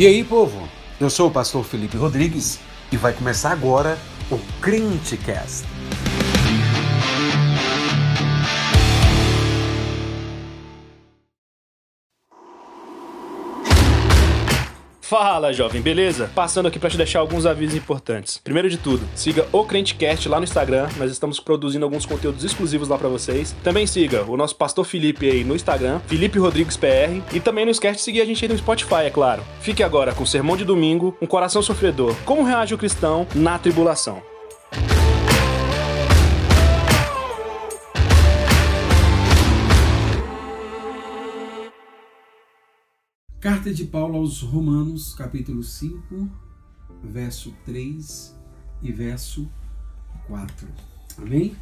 E aí, povo? Eu sou o pastor Felipe Rodrigues e vai começar agora o Crentecast. Fala, jovem, beleza? Passando aqui para te deixar alguns avisos importantes. Primeiro de tudo, siga o Crentecast lá no Instagram, nós estamos produzindo alguns conteúdos exclusivos lá para vocês. Também siga o nosso pastor Felipe aí no Instagram, Felipe Rodrigues PR, e também não esquece de seguir a gente aí no Spotify, é claro. Fique agora com o Sermão de Domingo, um coração sofredor. Como reage o cristão na tribulação? Carta de Paulo aos Romanos, capítulo 5, verso 3 e verso 4. Amém?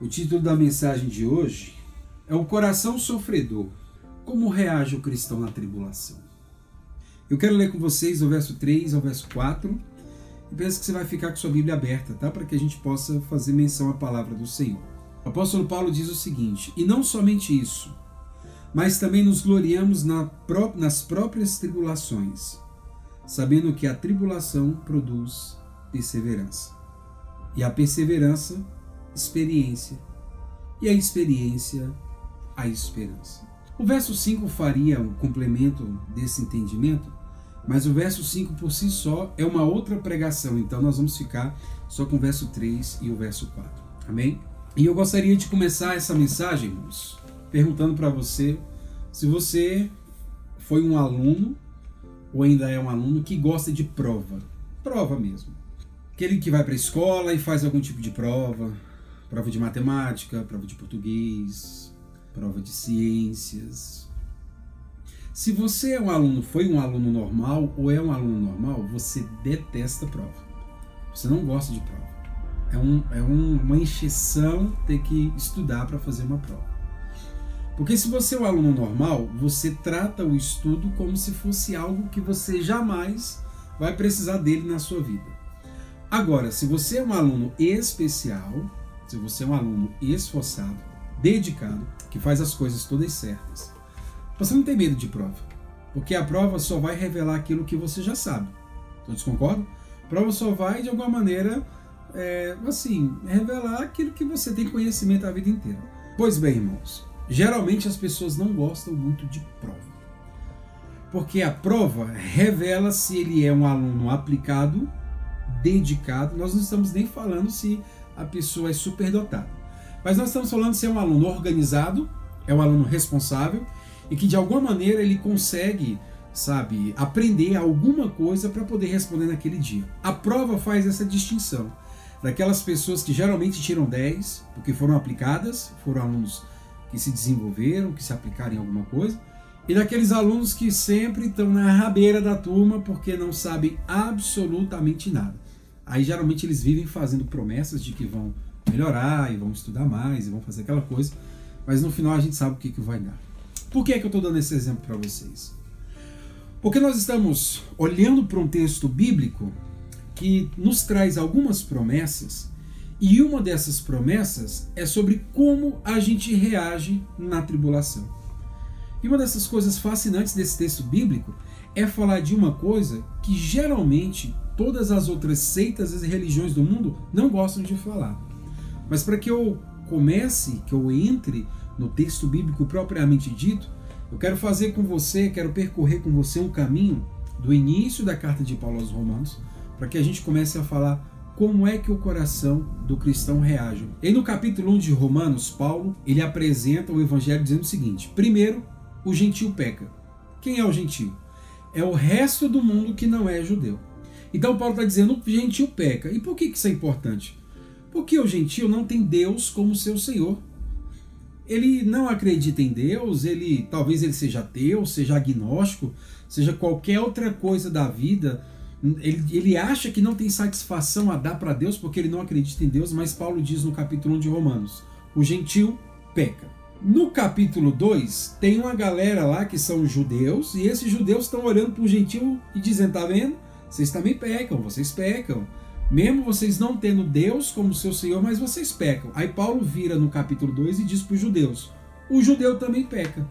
O título da mensagem de hoje é O Coração Sofredor. Como reage o cristão na tribulação? Eu quero ler com vocês o verso 3 ao verso 4 e penso que você vai ficar com sua Bíblia aberta, tá? Para que a gente possa fazer menção à palavra do Senhor. O apóstolo Paulo diz o seguinte: E não somente isso mas também nos gloriamos na pró nas próprias tribulações, sabendo que a tribulação produz perseverança. E a perseverança, experiência. E a experiência, a esperança. O verso 5 faria um complemento desse entendimento, mas o verso 5 por si só é uma outra pregação, então nós vamos ficar só com o verso 3 e o verso 4. Amém? E eu gostaria de começar essa mensagem, irmãos, perguntando para você se você foi um aluno ou ainda é um aluno que gosta de prova. Prova mesmo. Aquele que vai para a escola e faz algum tipo de prova, prova de matemática, prova de português, prova de ciências. Se você é um aluno, foi um aluno normal ou é um aluno normal, você detesta prova. Você não gosta de prova. É, um, é um, uma encheção ter que estudar para fazer uma prova. Porque se você é um aluno normal, você trata o estudo como se fosse algo que você jamais vai precisar dele na sua vida. Agora, se você é um aluno especial, se você é um aluno esforçado, dedicado, que faz as coisas todas certas, você não tem medo de prova. Porque a prova só vai revelar aquilo que você já sabe. Todos concordam? A prova só vai, de alguma maneira, é, assim, revelar aquilo que você tem conhecimento a vida inteira. Pois bem, irmãos, Geralmente as pessoas não gostam muito de prova. Porque a prova revela se ele é um aluno aplicado, dedicado. Nós não estamos nem falando se a pessoa é superdotada. Mas nós estamos falando se é um aluno organizado, é um aluno responsável e que de alguma maneira ele consegue, sabe, aprender alguma coisa para poder responder naquele dia. A prova faz essa distinção daquelas pessoas que geralmente tiram 10 porque foram aplicadas, foram alunos que se desenvolveram, que se aplicaram em alguma coisa, e daqueles alunos que sempre estão na rabeira da turma porque não sabem absolutamente nada. Aí geralmente eles vivem fazendo promessas de que vão melhorar e vão estudar mais e vão fazer aquela coisa, mas no final a gente sabe o que, que vai dar. Por que, é que eu estou dando esse exemplo para vocês? Porque nós estamos olhando para um texto bíblico que nos traz algumas promessas e uma dessas promessas é sobre como a gente reage na tribulação. E uma dessas coisas fascinantes desse texto bíblico é falar de uma coisa que geralmente todas as outras seitas e religiões do mundo não gostam de falar. Mas para que eu comece, que eu entre no texto bíblico propriamente dito, eu quero fazer com você, quero percorrer com você um caminho do início da carta de Paulo aos Romanos, para que a gente comece a falar como é que o coração do cristão reage. E no capítulo 1 de Romanos, Paulo, ele apresenta o evangelho dizendo o seguinte: primeiro, o gentil peca. Quem é o gentil? É o resto do mundo que não é judeu. Então Paulo está dizendo o gentil peca. E por que isso é importante? Porque o gentil não tem Deus como seu Senhor. Ele não acredita em Deus, ele talvez ele seja ateu, seja agnóstico, seja qualquer outra coisa da vida, ele, ele acha que não tem satisfação a dar para Deus porque ele não acredita em Deus, mas Paulo diz no capítulo 1 de Romanos: o gentil peca. No capítulo 2, tem uma galera lá que são judeus, e esses judeus estão olhando para o gentil e dizendo: tá vendo? Vocês também pecam, vocês pecam. Mesmo vocês não tendo Deus como seu Senhor, mas vocês pecam. Aí Paulo vira no capítulo 2 e diz para os judeus: o judeu também peca.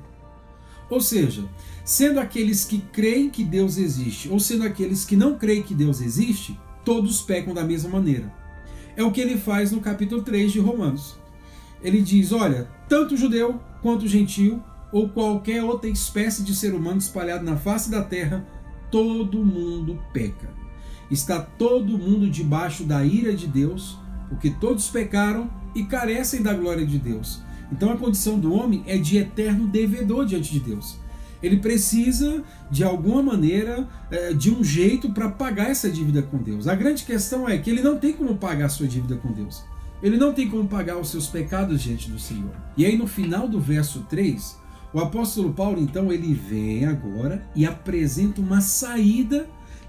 Ou seja, sendo aqueles que creem que Deus existe ou sendo aqueles que não creem que Deus existe, todos pecam da mesma maneira. É o que ele faz no capítulo 3 de Romanos. Ele diz: olha, tanto judeu quanto gentil, ou qualquer outra espécie de ser humano espalhado na face da terra, todo mundo peca. Está todo mundo debaixo da ira de Deus, porque todos pecaram e carecem da glória de Deus. Então a condição do homem é de eterno devedor diante de Deus. Ele precisa, de alguma maneira, é, de um jeito para pagar essa dívida com Deus. A grande questão é que ele não tem como pagar a sua dívida com Deus. Ele não tem como pagar os seus pecados diante do Senhor. E aí no final do verso 3, o apóstolo Paulo então ele vem agora e apresenta uma saída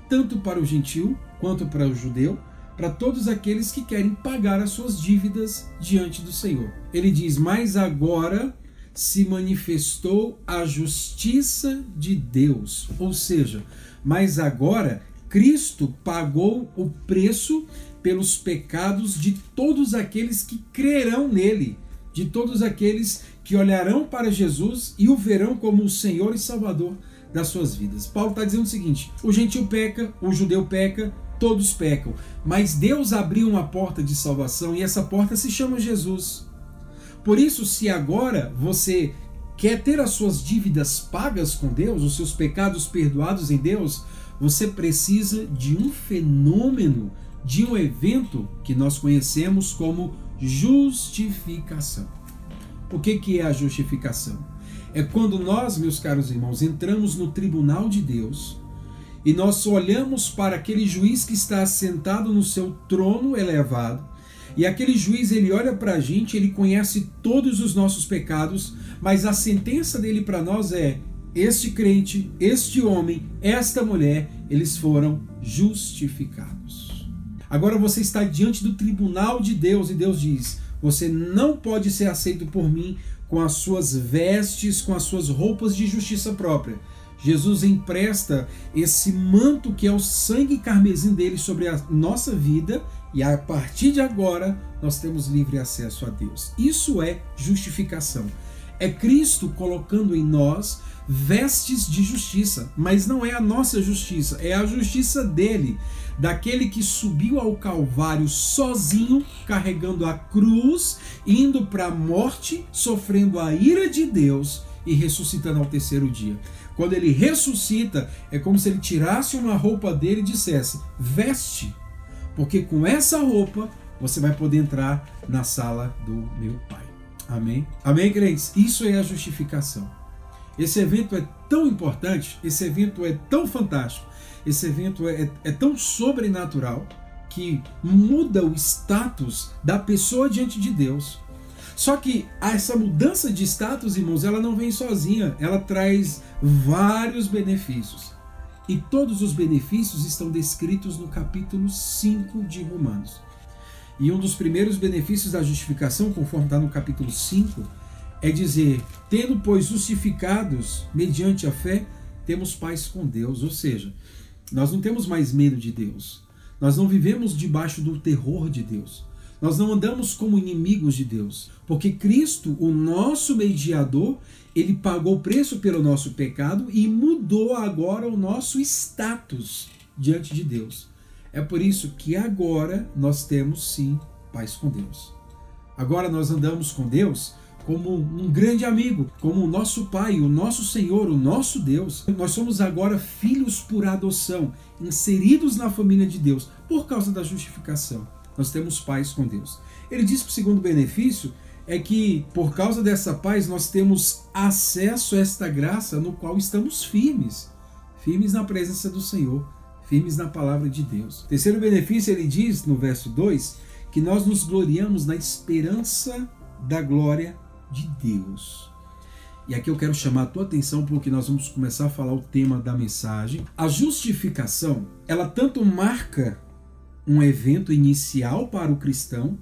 tanto para o gentil quanto para o judeu, para todos aqueles que querem pagar as suas dívidas diante do Senhor. Ele diz: "Mas agora se manifestou a justiça de Deus. Ou seja, mas agora Cristo pagou o preço pelos pecados de todos aqueles que crerão nele, de todos aqueles que olharão para Jesus e o verão como o Senhor e Salvador das suas vidas. Paulo está dizendo o seguinte: o gentil peca, o judeu peca, todos pecam, mas Deus abriu uma porta de salvação e essa porta se chama Jesus. Por isso, se agora você quer ter as suas dívidas pagas com Deus, os seus pecados perdoados em Deus, você precisa de um fenômeno, de um evento que nós conhecemos como justificação. O que, que é a justificação? É quando nós, meus caros irmãos, entramos no tribunal de Deus e nós olhamos para aquele juiz que está sentado no seu trono elevado e aquele juiz ele olha para a gente, ele conhece todos os nossos pecados, mas a sentença dele para nós é: este crente, este homem, esta mulher, eles foram justificados. Agora você está diante do tribunal de Deus e Deus diz: você não pode ser aceito por mim com as suas vestes, com as suas roupas de justiça própria. Jesus empresta esse manto que é o sangue carmesim dele sobre a nossa vida e a partir de agora nós temos livre acesso a Deus. Isso é justificação. É Cristo colocando em nós vestes de justiça, mas não é a nossa justiça, é a justiça dele, daquele que subiu ao Calvário sozinho, carregando a cruz, indo para a morte, sofrendo a ira de Deus e ressuscitando ao terceiro dia. Quando ele ressuscita, é como se ele tirasse uma roupa dele e dissesse: veste porque com essa roupa você vai poder entrar na sala do meu Pai. Amém? Amém, crentes? Isso é a justificação. Esse evento é tão importante, esse evento é tão fantástico, esse evento é, é tão sobrenatural que muda o status da pessoa diante de Deus. Só que essa mudança de status, irmãos, ela não vem sozinha, ela traz vários benefícios. E todos os benefícios estão descritos no capítulo 5 de Romanos. E um dos primeiros benefícios da justificação, conforme está no capítulo 5, é dizer: tendo, pois, justificados mediante a fé, temos paz com Deus. Ou seja, nós não temos mais medo de Deus. Nós não vivemos debaixo do terror de Deus. Nós não andamos como inimigos de Deus, porque Cristo, o nosso mediador, ele pagou o preço pelo nosso pecado e mudou agora o nosso status diante de Deus. É por isso que agora nós temos sim paz com Deus. Agora nós andamos com Deus como um grande amigo, como o nosso Pai, o nosso Senhor, o nosso Deus. Nós somos agora filhos por adoção, inseridos na família de Deus por causa da justificação nós temos paz com Deus. Ele diz que o segundo benefício é que por causa dessa paz nós temos acesso a esta graça no qual estamos firmes, firmes na presença do Senhor, firmes na palavra de Deus. terceiro benefício, ele diz no verso 2 que nós nos gloriamos na esperança da glória de Deus. E aqui eu quero chamar a tua atenção porque nós vamos começar a falar o tema da mensagem. A justificação, ela tanto marca um evento inicial para o cristão,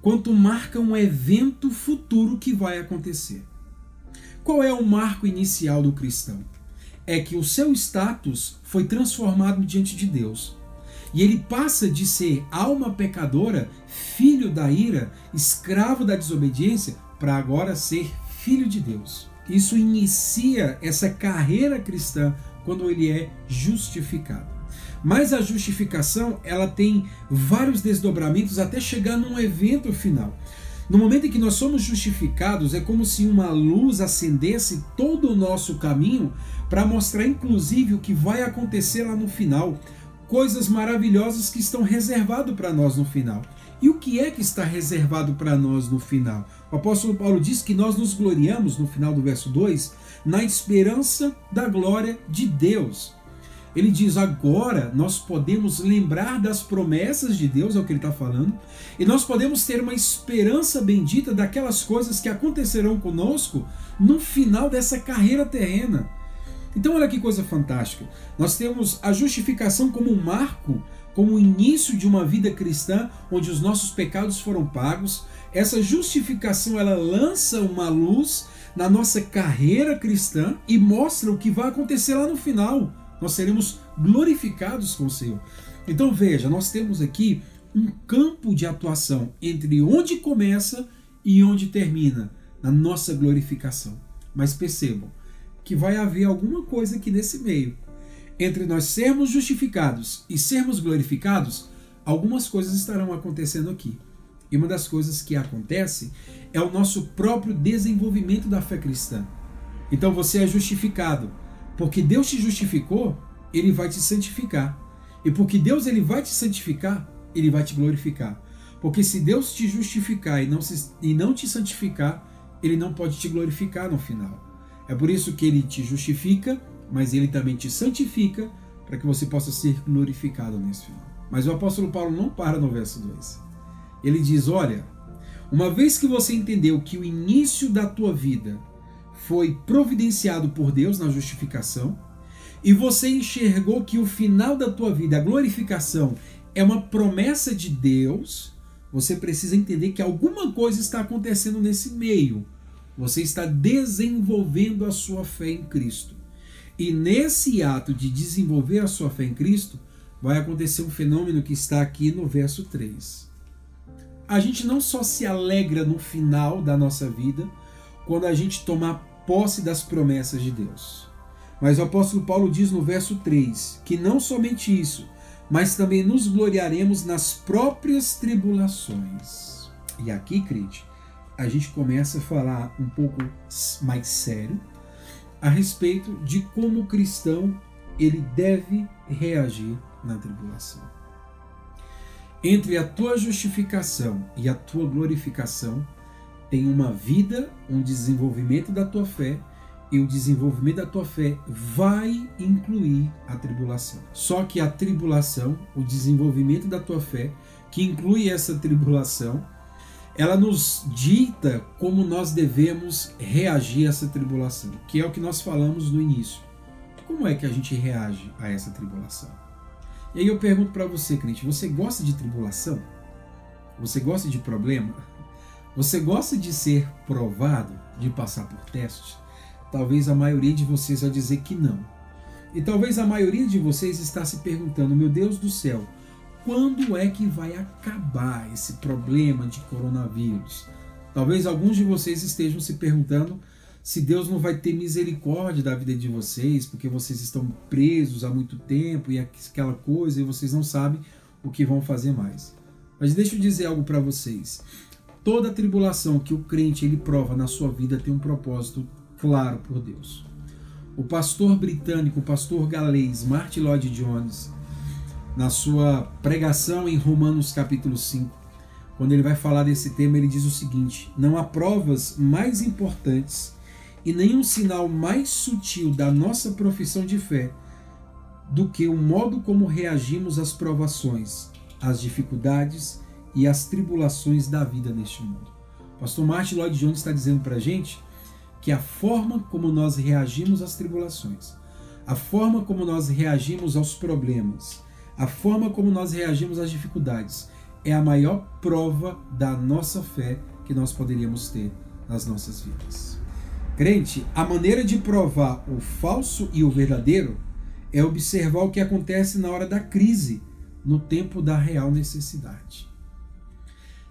quanto marca um evento futuro que vai acontecer. Qual é o marco inicial do cristão? É que o seu status foi transformado diante de Deus. E ele passa de ser alma pecadora, filho da ira, escravo da desobediência, para agora ser filho de Deus. Isso inicia essa carreira cristã quando ele é justificado. Mas a justificação, ela tem vários desdobramentos até chegar num evento final. No momento em que nós somos justificados, é como se uma luz acendesse todo o nosso caminho para mostrar, inclusive, o que vai acontecer lá no final. Coisas maravilhosas que estão reservado para nós no final. E o que é que está reservado para nós no final? O apóstolo Paulo diz que nós nos gloriamos, no final do verso 2, na esperança da glória de Deus. Ele diz: agora nós podemos lembrar das promessas de Deus, é o que ele está falando, e nós podemos ter uma esperança bendita daquelas coisas que acontecerão conosco no final dessa carreira terrena. Então, olha que coisa fantástica. Nós temos a justificação como um marco, como o início de uma vida cristã, onde os nossos pecados foram pagos. Essa justificação ela lança uma luz na nossa carreira cristã e mostra o que vai acontecer lá no final nós seremos glorificados com o Senhor. Então veja, nós temos aqui um campo de atuação entre onde começa e onde termina na nossa glorificação. Mas percebam que vai haver alguma coisa aqui nesse meio. Entre nós sermos justificados e sermos glorificados, algumas coisas estarão acontecendo aqui. E uma das coisas que acontece é o nosso próprio desenvolvimento da fé cristã. Então você é justificado, porque Deus te justificou, ele vai te santificar. E porque Deus ele vai te santificar, ele vai te glorificar. Porque se Deus te justificar e não, se, e não te santificar, ele não pode te glorificar no final. É por isso que ele te justifica, mas ele também te santifica para que você possa ser glorificado nesse final. Mas o apóstolo Paulo não para no verso 2. Ele diz: Olha, uma vez que você entendeu que o início da tua vida foi providenciado por Deus na justificação, e você enxergou que o final da tua vida, a glorificação, é uma promessa de Deus, você precisa entender que alguma coisa está acontecendo nesse meio. Você está desenvolvendo a sua fé em Cristo. E nesse ato de desenvolver a sua fé em Cristo, vai acontecer um fenômeno que está aqui no verso 3. A gente não só se alegra no final da nossa vida, quando a gente tomar posse das promessas de Deus. Mas o apóstolo Paulo diz no verso 3 que não somente isso, mas também nos gloriaremos nas próprias tribulações. E aqui, crente, a gente começa a falar um pouco mais sério a respeito de como o cristão ele deve reagir na tribulação. Entre a tua justificação e a tua glorificação, tem uma vida, um desenvolvimento da tua fé, e o desenvolvimento da tua fé vai incluir a tribulação. Só que a tribulação, o desenvolvimento da tua fé, que inclui essa tribulação, ela nos dita como nós devemos reagir a essa tribulação, que é o que nós falamos no início. Como é que a gente reage a essa tribulação? E aí eu pergunto para você, crente, você gosta de tribulação? Você gosta de problema? Você gosta de ser provado, de passar por testes? Talvez a maioria de vocês vai dizer que não. E talvez a maioria de vocês está se perguntando: meu Deus do céu, quando é que vai acabar esse problema de coronavírus? Talvez alguns de vocês estejam se perguntando se Deus não vai ter misericórdia da vida de vocês, porque vocês estão presos há muito tempo e aquela coisa e vocês não sabem o que vão fazer mais. Mas deixa eu dizer algo para vocês. Toda tribulação que o crente ele prova na sua vida tem um propósito claro por Deus. O pastor britânico, o pastor galês Martin Lloyd Jones, na sua pregação em Romanos capítulo 5, quando ele vai falar desse tema, ele diz o seguinte: Não há provas mais importantes e nenhum sinal mais sutil da nossa profissão de fé do que o modo como reagimos às provações, às dificuldades e as tribulações da vida neste mundo. O pastor Martin Lloyd Jones está dizendo para a gente que a forma como nós reagimos às tribulações, a forma como nós reagimos aos problemas, a forma como nós reagimos às dificuldades é a maior prova da nossa fé que nós poderíamos ter nas nossas vidas. Crente, a maneira de provar o falso e o verdadeiro é observar o que acontece na hora da crise, no tempo da real necessidade.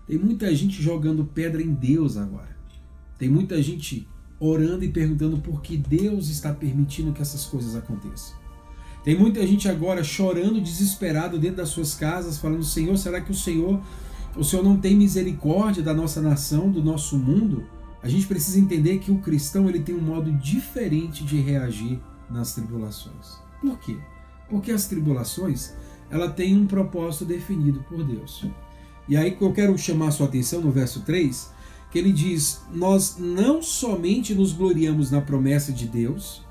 Tem muita gente jogando pedra em Deus agora. Tem muita gente orando e perguntando por que Deus está permitindo que essas coisas aconteçam. Tem muita gente agora chorando, desesperado dentro das suas casas, falando: Senhor, será que o Senhor, o Senhor não tem misericórdia da nossa nação, do nosso mundo? A gente precisa entender que o cristão ele tem um modo diferente de reagir nas tribulações. Por quê? Porque as tribulações ela tem um propósito definido por Deus. E aí eu quero chamar a sua atenção no verso 3, que ele diz: Nós não somente nos gloriamos na promessa de Deus,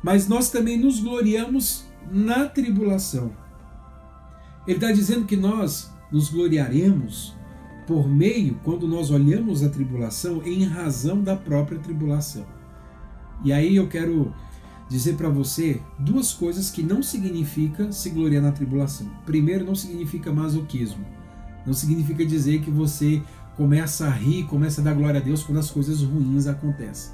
mas nós também nos gloriamos na tribulação. Ele está dizendo que nós nos gloriaremos por meio, quando nós olhamos a tribulação, em razão da própria tribulação. E aí eu quero dizer para você duas coisas que não significa se gloriar na tribulação. Primeiro, não significa masoquismo. Não significa dizer que você começa a rir, começa a dar glória a Deus quando as coisas ruins acontecem.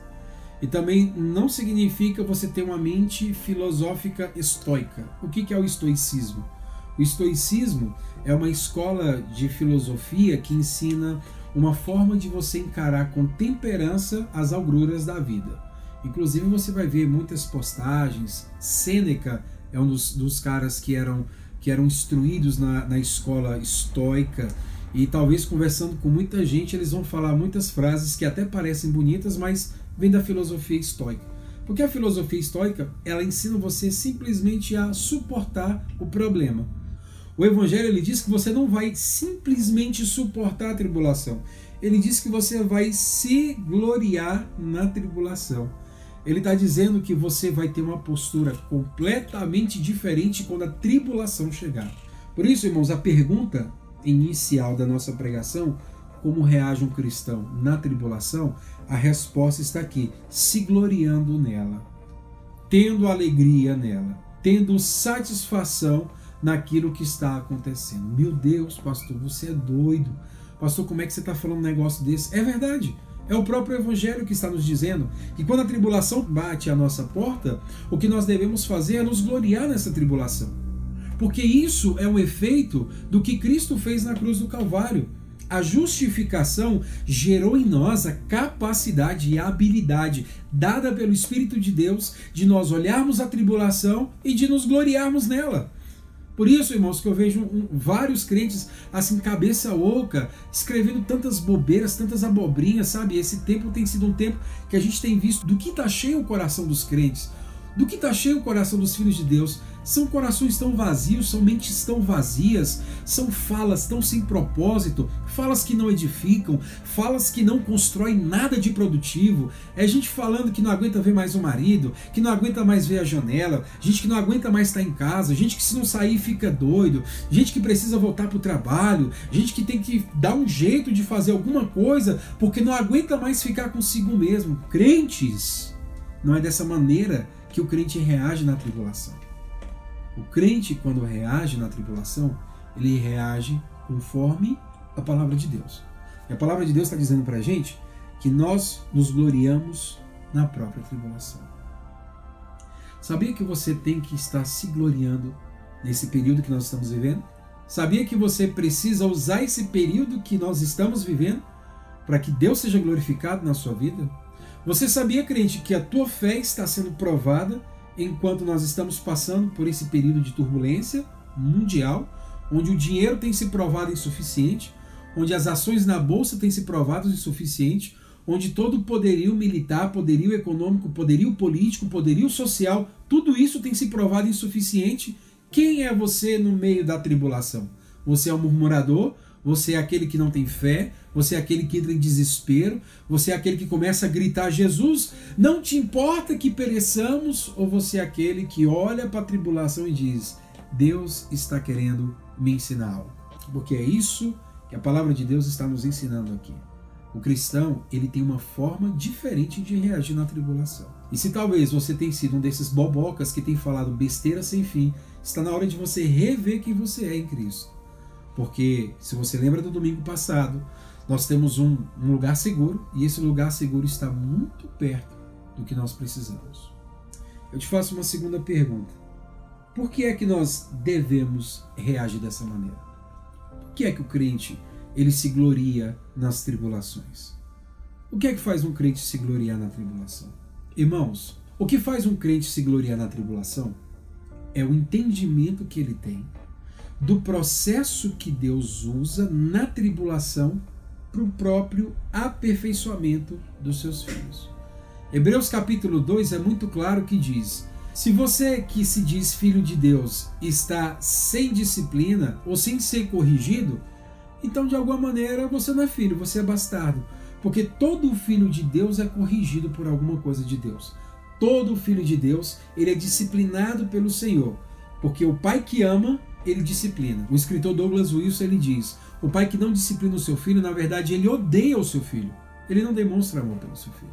E também não significa você ter uma mente filosófica estoica. O que é o estoicismo? O estoicismo é uma escola de filosofia que ensina uma forma de você encarar com temperança as agruras da vida. Inclusive você vai ver muitas postagens. Sêneca é um dos, dos caras que eram, que eram instruídos na, na escola estoica. E talvez conversando com muita gente, eles vão falar muitas frases que até parecem bonitas, mas vem da filosofia estoica. Porque a filosofia estoica, ela ensina você simplesmente a suportar o problema. O evangelho ele diz que você não vai simplesmente suportar a tribulação. Ele diz que você vai se gloriar na tribulação. Ele está dizendo que você vai ter uma postura completamente diferente quando a tribulação chegar. Por isso, irmãos, a pergunta inicial da nossa pregação como reage um cristão na tribulação? A resposta está aqui: se gloriando nela, tendo alegria nela, tendo satisfação naquilo que está acontecendo. Meu Deus, pastor, você é doido. Pastor, como é que você está falando um negócio desse? É verdade. É o próprio Evangelho que está nos dizendo que quando a tribulação bate à nossa porta, o que nós devemos fazer é nos gloriar nessa tribulação. Porque isso é um efeito do que Cristo fez na cruz do Calvário. A justificação gerou em nós a capacidade e a habilidade dada pelo Espírito de Deus de nós olharmos a tribulação e de nos gloriarmos nela. Por isso, irmãos, que eu vejo um, vários crentes assim, cabeça oca, escrevendo tantas bobeiras, tantas abobrinhas, sabe? Esse tempo tem sido um tempo que a gente tem visto do que está cheio o coração dos crentes, do que está cheio o coração dos filhos de Deus são corações tão vazios, são mentes tão vazias, são falas tão sem propósito, falas que não edificam, falas que não constroem nada de produtivo. É gente falando que não aguenta ver mais o marido, que não aguenta mais ver a janela, gente que não aguenta mais estar em casa, gente que se não sair fica doido, gente que precisa voltar para o trabalho, gente que tem que dar um jeito de fazer alguma coisa porque não aguenta mais ficar consigo mesmo. Crentes, não é dessa maneira que o crente reage na tribulação. O crente, quando reage na tribulação, ele reage conforme a palavra de Deus. E a palavra de Deus está dizendo para a gente que nós nos gloriamos na própria tribulação. Sabia que você tem que estar se gloriando nesse período que nós estamos vivendo? Sabia que você precisa usar esse período que nós estamos vivendo para que Deus seja glorificado na sua vida? Você sabia, crente, que a tua fé está sendo provada enquanto nós estamos passando por esse período de turbulência mundial, onde o dinheiro tem se provado insuficiente, onde as ações na bolsa têm se provado insuficiente, onde todo o poderio militar, poderio econômico, poderio político, poderio social, tudo isso tem se provado insuficiente. Quem é você no meio da tribulação? Você é um murmurador? Você é aquele que não tem fé, você é aquele que entra em desespero, você é aquele que começa a gritar: Jesus, não te importa que pereçamos, ou você é aquele que olha para a tribulação e diz: Deus está querendo me ensinar algo. Porque é isso que a palavra de Deus está nos ensinando aqui. O cristão, ele tem uma forma diferente de reagir na tribulação. E se talvez você tenha sido um desses bobocas que tem falado besteira sem fim, está na hora de você rever quem você é em Cristo. Porque, se você lembra do domingo passado, nós temos um, um lugar seguro e esse lugar seguro está muito perto do que nós precisamos. Eu te faço uma segunda pergunta. Por que é que nós devemos reagir dessa maneira? Por que é que o crente ele se gloria nas tribulações? O que é que faz um crente se gloriar na tribulação? Irmãos, o que faz um crente se gloriar na tribulação é o entendimento que ele tem do processo que Deus usa na tribulação para o próprio aperfeiçoamento dos seus filhos. Hebreus capítulo 2 é muito claro que diz: se você que se diz filho de Deus está sem disciplina ou sem ser corrigido, então de alguma maneira você não é filho, você é bastardo. Porque todo filho de Deus é corrigido por alguma coisa de Deus. Todo filho de Deus, ele é disciplinado pelo Senhor. Porque o pai que ama, ele disciplina. O escritor Douglas Wilson ele diz: o pai que não disciplina o seu filho, na verdade, ele odeia o seu filho. Ele não demonstra amor pelo seu filho.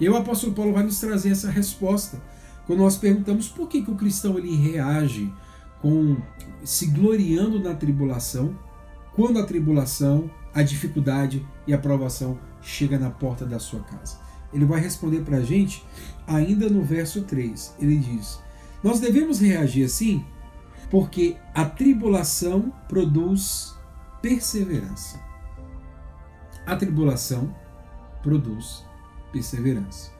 E o apóstolo Paulo vai nos trazer essa resposta quando nós perguntamos por que, que o cristão ele reage com se gloriando na tribulação, quando a tribulação, a dificuldade e a provação chega na porta da sua casa. Ele vai responder para a gente ainda no verso 3. Ele diz: Nós devemos reagir assim porque a tribulação produz perseverança. A tribulação produz perseverança.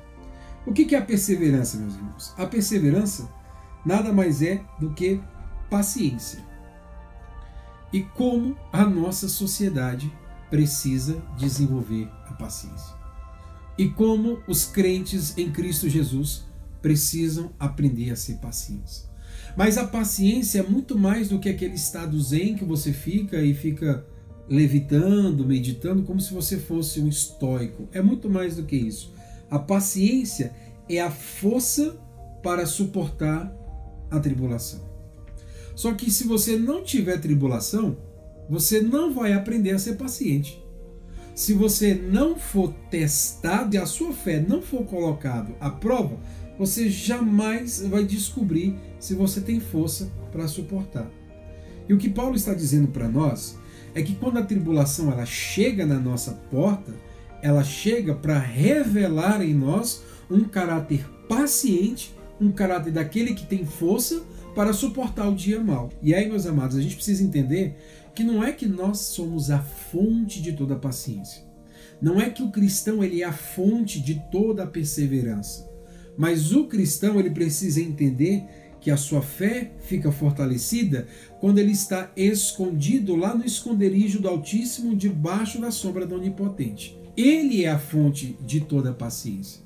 O que é a perseverança, meus irmãos? A perseverança nada mais é do que paciência. E como a nossa sociedade precisa desenvolver a paciência. E como os crentes em Cristo Jesus precisam aprender a ser pacientes. Mas a paciência é muito mais do que aquele estado zen que você fica e fica levitando, meditando, como se você fosse um estoico. É muito mais do que isso. A paciência é a força para suportar a tribulação. Só que se você não tiver tribulação, você não vai aprender a ser paciente. Se você não for testado e a sua fé não for colocado à prova, você jamais vai descobrir se você tem força para suportar. E o que Paulo está dizendo para nós é que quando a tribulação ela chega na nossa porta, ela chega para revelar em nós um caráter paciente, um caráter daquele que tem força para suportar o dia mal. E aí, meus amados, a gente precisa entender que não é que nós somos a fonte de toda a paciência. Não é que o cristão ele é a fonte de toda a perseverança. Mas o cristão ele precisa entender que a sua fé fica fortalecida quando ele está escondido lá no esconderijo do Altíssimo, debaixo da sombra do Onipotente. Ele é a fonte de toda a paciência.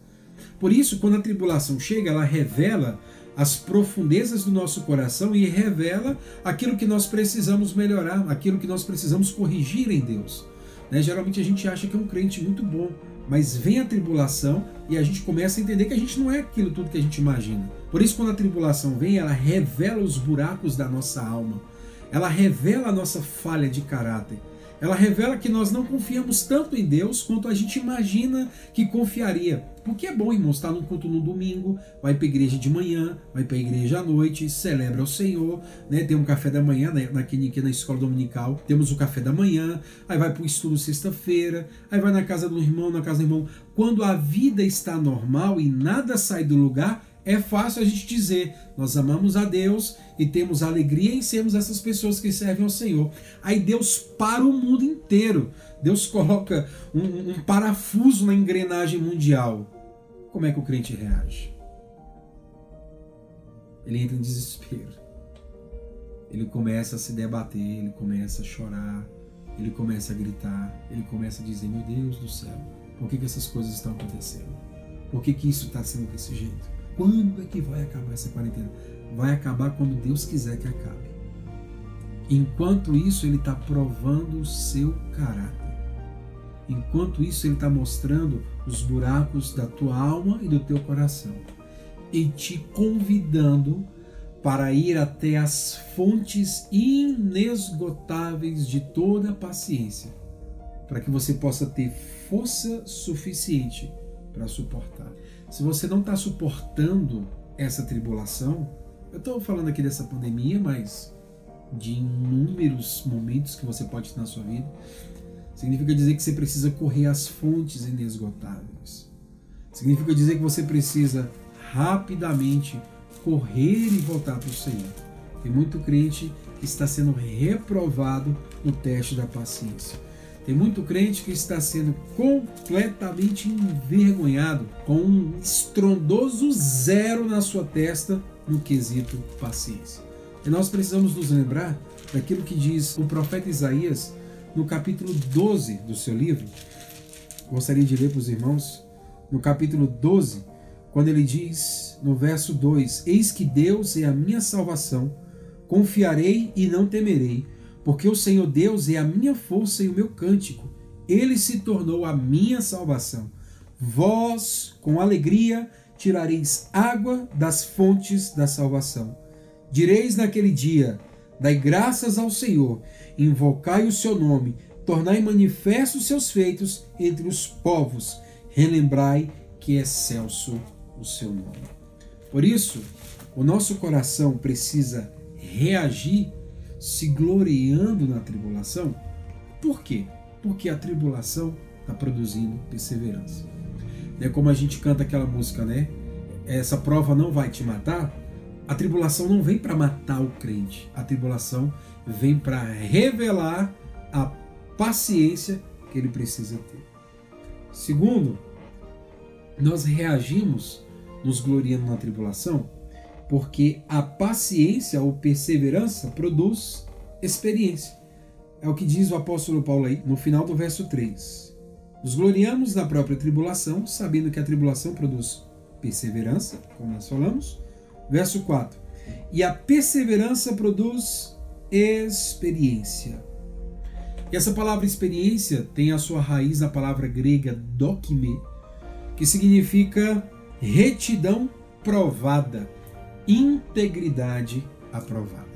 Por isso, quando a tribulação chega, ela revela as profundezas do nosso coração e revela aquilo que nós precisamos melhorar, aquilo que nós precisamos corrigir em Deus. Né? Geralmente a gente acha que é um crente muito bom, mas vem a tribulação e a gente começa a entender que a gente não é aquilo tudo que a gente imagina. Por isso, quando a tribulação vem, ela revela os buracos da nossa alma, ela revela a nossa falha de caráter. Ela revela que nós não confiamos tanto em Deus quanto a gente imagina que confiaria. Porque é bom, irmão, estar num culto no domingo, vai para a igreja de manhã, vai para a igreja à noite, celebra o Senhor, né? tem um café da manhã aqui, aqui na escola dominical, temos o café da manhã, aí vai para o estudo sexta-feira, aí vai na casa do irmão, na casa do irmão. Quando a vida está normal e nada sai do lugar, é fácil a gente dizer, nós amamos a Deus e temos alegria em sermos essas pessoas que servem ao Senhor. Aí Deus para o mundo inteiro. Deus coloca um, um parafuso na engrenagem mundial. Como é que o crente reage? Ele entra em desespero. Ele começa a se debater, ele começa a chorar, ele começa a gritar, ele começa a dizer: Meu Deus do céu, por que, que essas coisas estão acontecendo? Por que, que isso está sendo desse jeito? Quando é que vai acabar essa quarentena? Vai acabar quando Deus quiser que acabe. Enquanto isso, Ele está provando o seu caráter. Enquanto isso, Ele está mostrando os buracos da tua alma e do teu coração. E te convidando para ir até as fontes inesgotáveis de toda a paciência, para que você possa ter força suficiente para suportar. Se você não está suportando essa tribulação, eu estou falando aqui dessa pandemia, mas de inúmeros momentos que você pode ter na sua vida, significa dizer que você precisa correr às fontes inesgotáveis. Significa dizer que você precisa rapidamente correr e voltar para o Senhor. Tem muito crente que está sendo reprovado no teste da paciência. Tem muito crente que está sendo completamente envergonhado com um estrondoso zero na sua testa no quesito paciência. E nós precisamos nos lembrar daquilo que diz o profeta Isaías no capítulo 12 do seu livro. Gostaria de ler para os irmãos. No capítulo 12, quando ele diz no verso 2: Eis que Deus é a minha salvação, confiarei e não temerei porque o Senhor Deus é a minha força e o meu cântico. Ele se tornou a minha salvação. Vós, com alegria, tirareis água das fontes da salvação. Direis naquele dia: Dai graças ao Senhor, invocai o seu nome, tornai manifestos os seus feitos entre os povos, relembrai que é excelso o seu nome. Por isso, o nosso coração precisa reagir se gloriando na tribulação. Por quê? Porque a tribulação está produzindo perseverança. É como a gente canta aquela música, né? Essa prova não vai te matar. A tribulação não vem para matar o crente. A tribulação vem para revelar a paciência que ele precisa ter. Segundo, nós reagimos nos gloriando na tribulação porque a paciência ou perseverança produz experiência. É o que diz o apóstolo Paulo aí no final do verso 3. Nos gloriamos na própria tribulação, sabendo que a tribulação produz perseverança, como nós falamos. Verso 4. E a perseverança produz experiência. E essa palavra experiência tem a sua raiz na palavra grega dokime, que significa retidão provada integridade aprovada.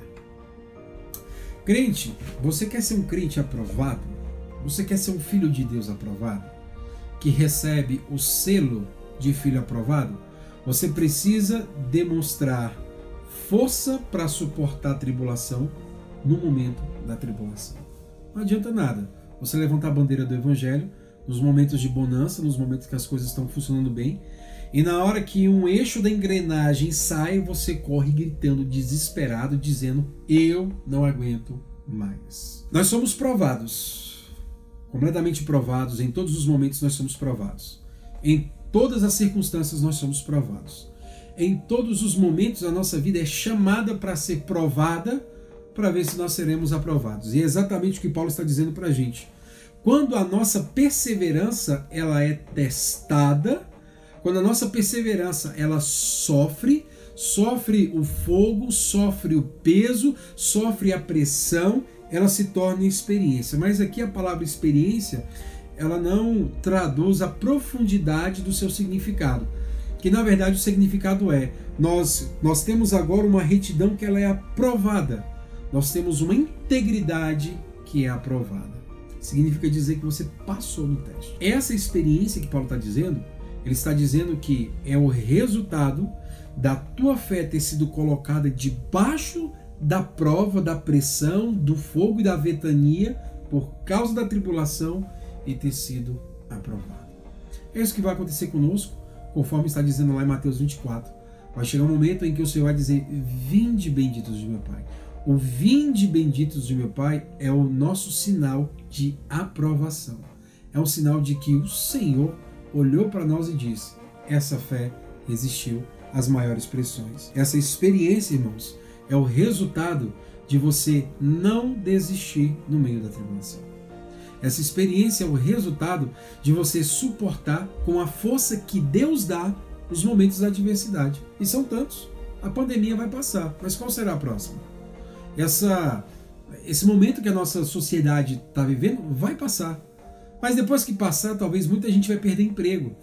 Crente, você quer ser um crente aprovado? Você quer ser um filho de Deus aprovado? Que recebe o selo de filho aprovado? Você precisa demonstrar força para suportar a tribulação no momento da tribulação. Não adianta nada você levantar a bandeira do evangelho nos momentos de bonança, nos momentos que as coisas estão funcionando bem, e na hora que um eixo da engrenagem sai, você corre gritando desesperado, dizendo: Eu não aguento mais. Nós somos provados, completamente provados, em todos os momentos nós somos provados. Em todas as circunstâncias nós somos provados. Em todos os momentos a nossa vida é chamada para ser provada para ver se nós seremos aprovados. E é exatamente o que Paulo está dizendo para a gente. Quando a nossa perseverança ela é testada, quando a nossa perseverança ela sofre, sofre o fogo, sofre o peso, sofre a pressão, ela se torna experiência. Mas aqui a palavra experiência, ela não traduz a profundidade do seu significado. Que na verdade o significado é: nós nós temos agora uma retidão que ela é aprovada. Nós temos uma integridade que é aprovada. Significa dizer que você passou no teste. Essa experiência que Paulo está dizendo ele está dizendo que é o resultado da tua fé ter sido colocada debaixo da prova, da pressão, do fogo e da vetania por causa da tribulação e ter sido aprovado. É isso que vai acontecer conosco, conforme está dizendo lá em Mateus 24. Vai chegar um momento em que o Senhor vai dizer: Vinde benditos de meu Pai. O vinde benditos de meu Pai é o nosso sinal de aprovação. É um sinal de que o Senhor olhou para nós e disse: essa fé resistiu às maiores pressões. Essa experiência, irmãos, é o resultado de você não desistir no meio da tribulação. Essa experiência é o resultado de você suportar com a força que Deus dá os momentos da adversidade. E são tantos. A pandemia vai passar, mas qual será a próxima? Essa, esse momento que a nossa sociedade está vivendo vai passar. Mas depois que passar, talvez muita gente vai perder emprego.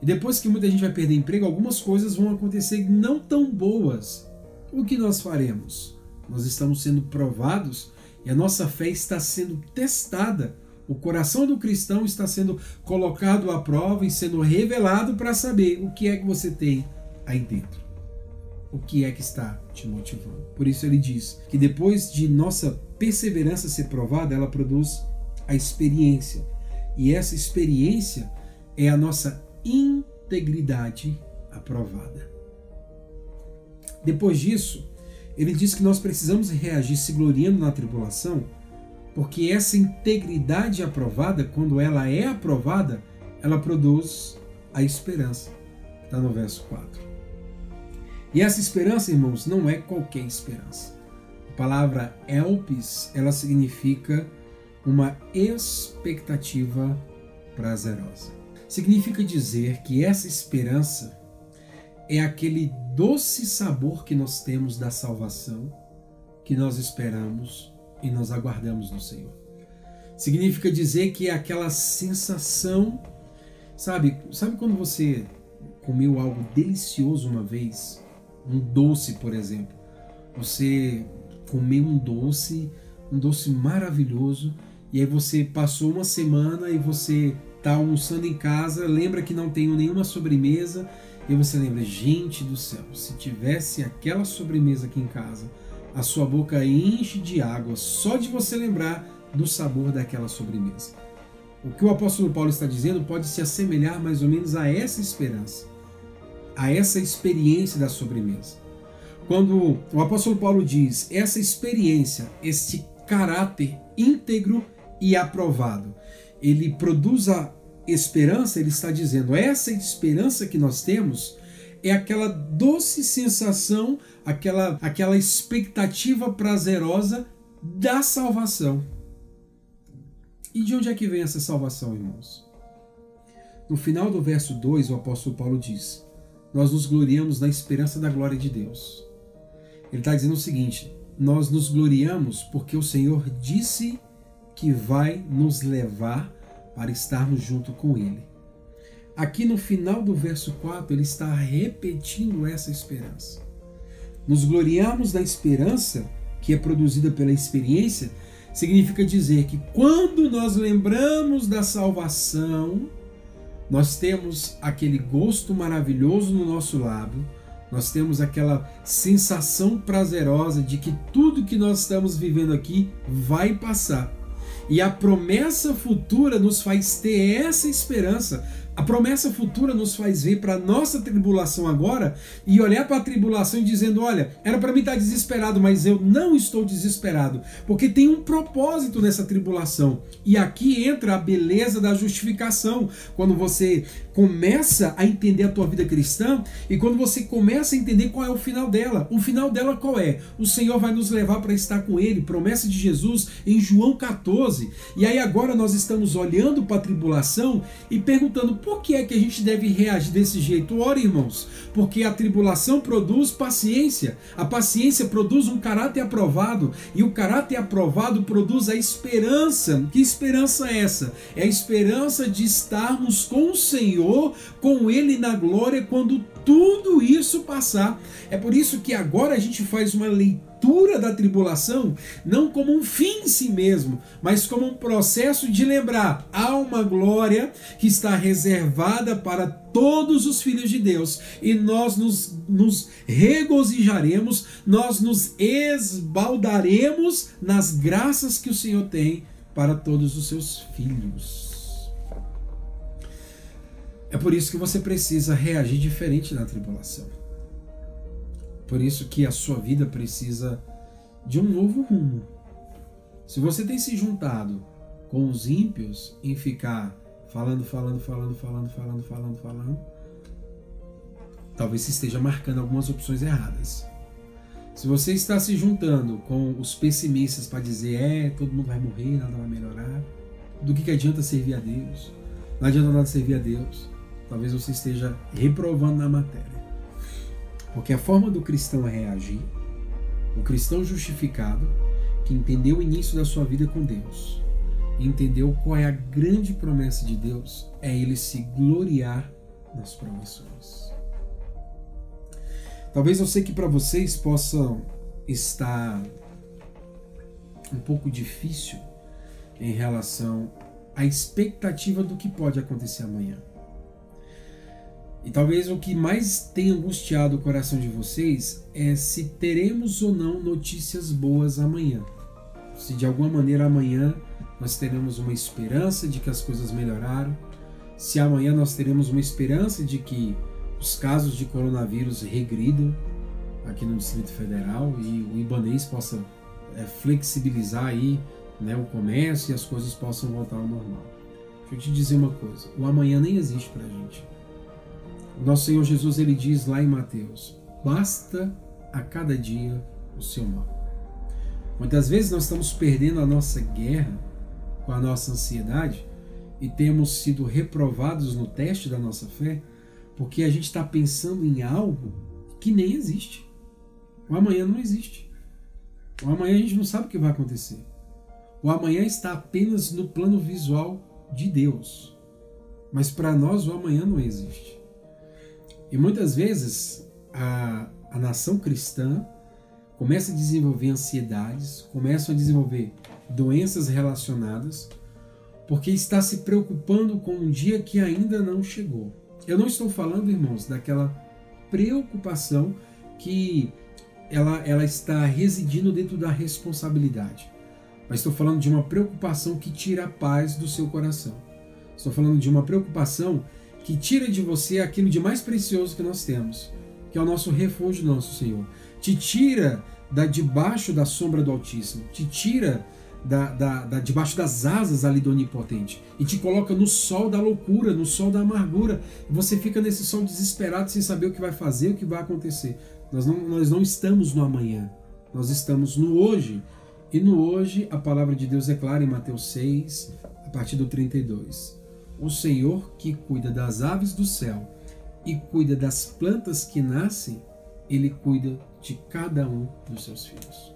E depois que muita gente vai perder emprego, algumas coisas vão acontecer não tão boas. O que nós faremos? Nós estamos sendo provados e a nossa fé está sendo testada. O coração do cristão está sendo colocado à prova e sendo revelado para saber o que é que você tem aí dentro. O que é que está te motivando. Por isso ele diz que depois de nossa perseverança ser provada, ela produz a experiência. E essa experiência é a nossa integridade aprovada. Depois disso, ele diz que nós precisamos reagir se gloriando na tribulação, Porque essa integridade aprovada, quando ela é aprovada, ela produz a esperança. Está no verso 4. E essa esperança, irmãos, não é qualquer esperança. A palavra elpis, ela significa uma expectativa prazerosa. Significa dizer que essa esperança é aquele doce sabor que nós temos da salvação, que nós esperamos e nós aguardamos no Senhor. Significa dizer que é aquela sensação, sabe? Sabe quando você comeu algo delicioso uma vez, um doce, por exemplo. Você comeu um doce, um doce maravilhoso, e aí você passou uma semana e você está almoçando em casa, lembra que não tem nenhuma sobremesa, e você lembra, gente do céu, se tivesse aquela sobremesa aqui em casa, a sua boca enche de água só de você lembrar do sabor daquela sobremesa. O que o apóstolo Paulo está dizendo pode se assemelhar mais ou menos a essa esperança, a essa experiência da sobremesa. Quando o apóstolo Paulo diz essa experiência, este caráter íntegro e aprovado, ele produz a esperança, ele está dizendo, essa esperança que nós temos é aquela doce sensação, aquela, aquela expectativa prazerosa da salvação. E de onde é que vem essa salvação, irmãos? No final do verso 2, o apóstolo Paulo diz: Nós nos gloriamos na esperança da glória de Deus. Ele está dizendo o seguinte: Nós nos gloriamos porque o Senhor disse que vai nos levar para estarmos junto com Ele. Aqui no final do verso 4, ele está repetindo essa esperança. Nos gloriarmos da esperança, que é produzida pela experiência, significa dizer que quando nós lembramos da salvação, nós temos aquele gosto maravilhoso no nosso lábio, nós temos aquela sensação prazerosa de que tudo que nós estamos vivendo aqui vai passar. E a promessa futura nos faz ter essa esperança. A promessa futura nos faz ver para a nossa tribulação agora e olhar para a tribulação e dizendo: olha, era para mim estar desesperado, mas eu não estou desesperado, porque tem um propósito nessa tribulação. E aqui entra a beleza da justificação. Quando você começa a entender a tua vida cristã e quando você começa a entender qual é o final dela. O final dela qual é? O Senhor vai nos levar para estar com Ele, promessa de Jesus em João 14. E aí agora nós estamos olhando para a tribulação e perguntando por que é que a gente deve reagir desse jeito? Ora, irmãos, porque a tribulação produz paciência, a paciência produz um caráter aprovado e o caráter aprovado produz a esperança. Que esperança é essa? É a esperança de estarmos com o Senhor com Ele na glória quando tudo isso passar. É por isso que agora a gente faz uma leitura da tribulação não como um fim em si mesmo, mas como um processo de lembrar há uma glória que está reservada para todos os filhos de Deus e nós nos, nos regozijaremos, nós nos esbaldaremos nas graças que o Senhor tem para todos os seus filhos. É por isso que você precisa reagir diferente na tribulação. Por isso que a sua vida precisa de um novo rumo. Se você tem se juntado com os ímpios em ficar falando, falando, falando, falando, falando, falando, falando, talvez você esteja marcando algumas opções erradas. Se você está se juntando com os pessimistas para dizer, é, todo mundo vai morrer, nada vai melhorar, do que, que adianta servir a Deus? Não adianta nada servir a Deus talvez você esteja reprovando na matéria. Porque a forma do cristão reagir, o cristão justificado, que entendeu o início da sua vida com Deus, entendeu qual é a grande promessa de Deus, é ele se gloriar nas promissões. Talvez eu sei que para vocês possam estar um pouco difícil em relação à expectativa do que pode acontecer amanhã. E talvez o que mais tenha angustiado o coração de vocês é se teremos ou não notícias boas amanhã. Se de alguma maneira amanhã nós teremos uma esperança de que as coisas melhoraram, se amanhã nós teremos uma esperança de que os casos de coronavírus regridam aqui no Distrito Federal e o Ibanês possa é, flexibilizar aí né, o comércio e as coisas possam voltar ao normal. Deixa eu te dizer uma coisa: o amanhã nem existe para a gente. Nosso Senhor Jesus ele diz lá em Mateus: basta a cada dia o seu mal. Muitas vezes nós estamos perdendo a nossa guerra com a nossa ansiedade e temos sido reprovados no teste da nossa fé porque a gente está pensando em algo que nem existe. O amanhã não existe. O amanhã a gente não sabe o que vai acontecer. O amanhã está apenas no plano visual de Deus. Mas para nós o amanhã não existe. E muitas vezes a, a nação cristã começa a desenvolver ansiedades, começa a desenvolver doenças relacionadas, porque está se preocupando com um dia que ainda não chegou. Eu não estou falando, irmãos, daquela preocupação que ela, ela está residindo dentro da responsabilidade. Mas estou falando de uma preocupação que tira a paz do seu coração. Estou falando de uma preocupação que tira de você aquilo de mais precioso que nós temos, que é o nosso refúgio, nosso Senhor. Te tira da debaixo da sombra do Altíssimo, te tira da, da, da, debaixo das asas ali do Onipotente e te coloca no sol da loucura, no sol da amargura. Você fica nesse sol desesperado sem saber o que vai fazer, o que vai acontecer. Nós não, nós não estamos no amanhã, nós estamos no hoje. E no hoje, a palavra de Deus é clara em Mateus 6, a partir do 32. O Senhor que cuida das aves do céu e cuida das plantas que nascem, ele cuida de cada um dos seus filhos.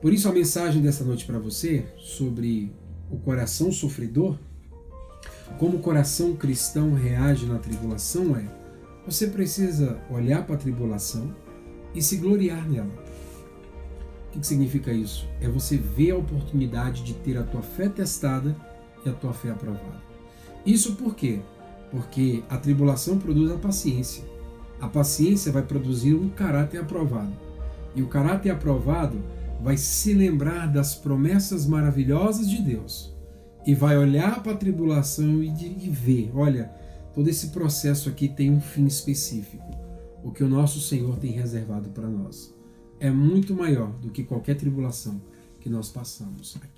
Por isso, a mensagem dessa noite para você sobre o coração sofredor, como o coração cristão reage na tribulação é: você precisa olhar para a tribulação e se gloriar nela. O que, significa isso? É você ver a oportunidade de ter a tua fé testada e a tua fé aprovada. Isso por quê? Porque a tribulação produz a paciência. A paciência vai produzir um caráter aprovado. E o caráter aprovado vai se lembrar das promessas maravilhosas de Deus e vai olhar para a tribulação e, e ver: olha, todo esse processo aqui tem um fim específico. O que o nosso Senhor tem reservado para nós é muito maior do que qualquer tribulação que nós passamos aqui.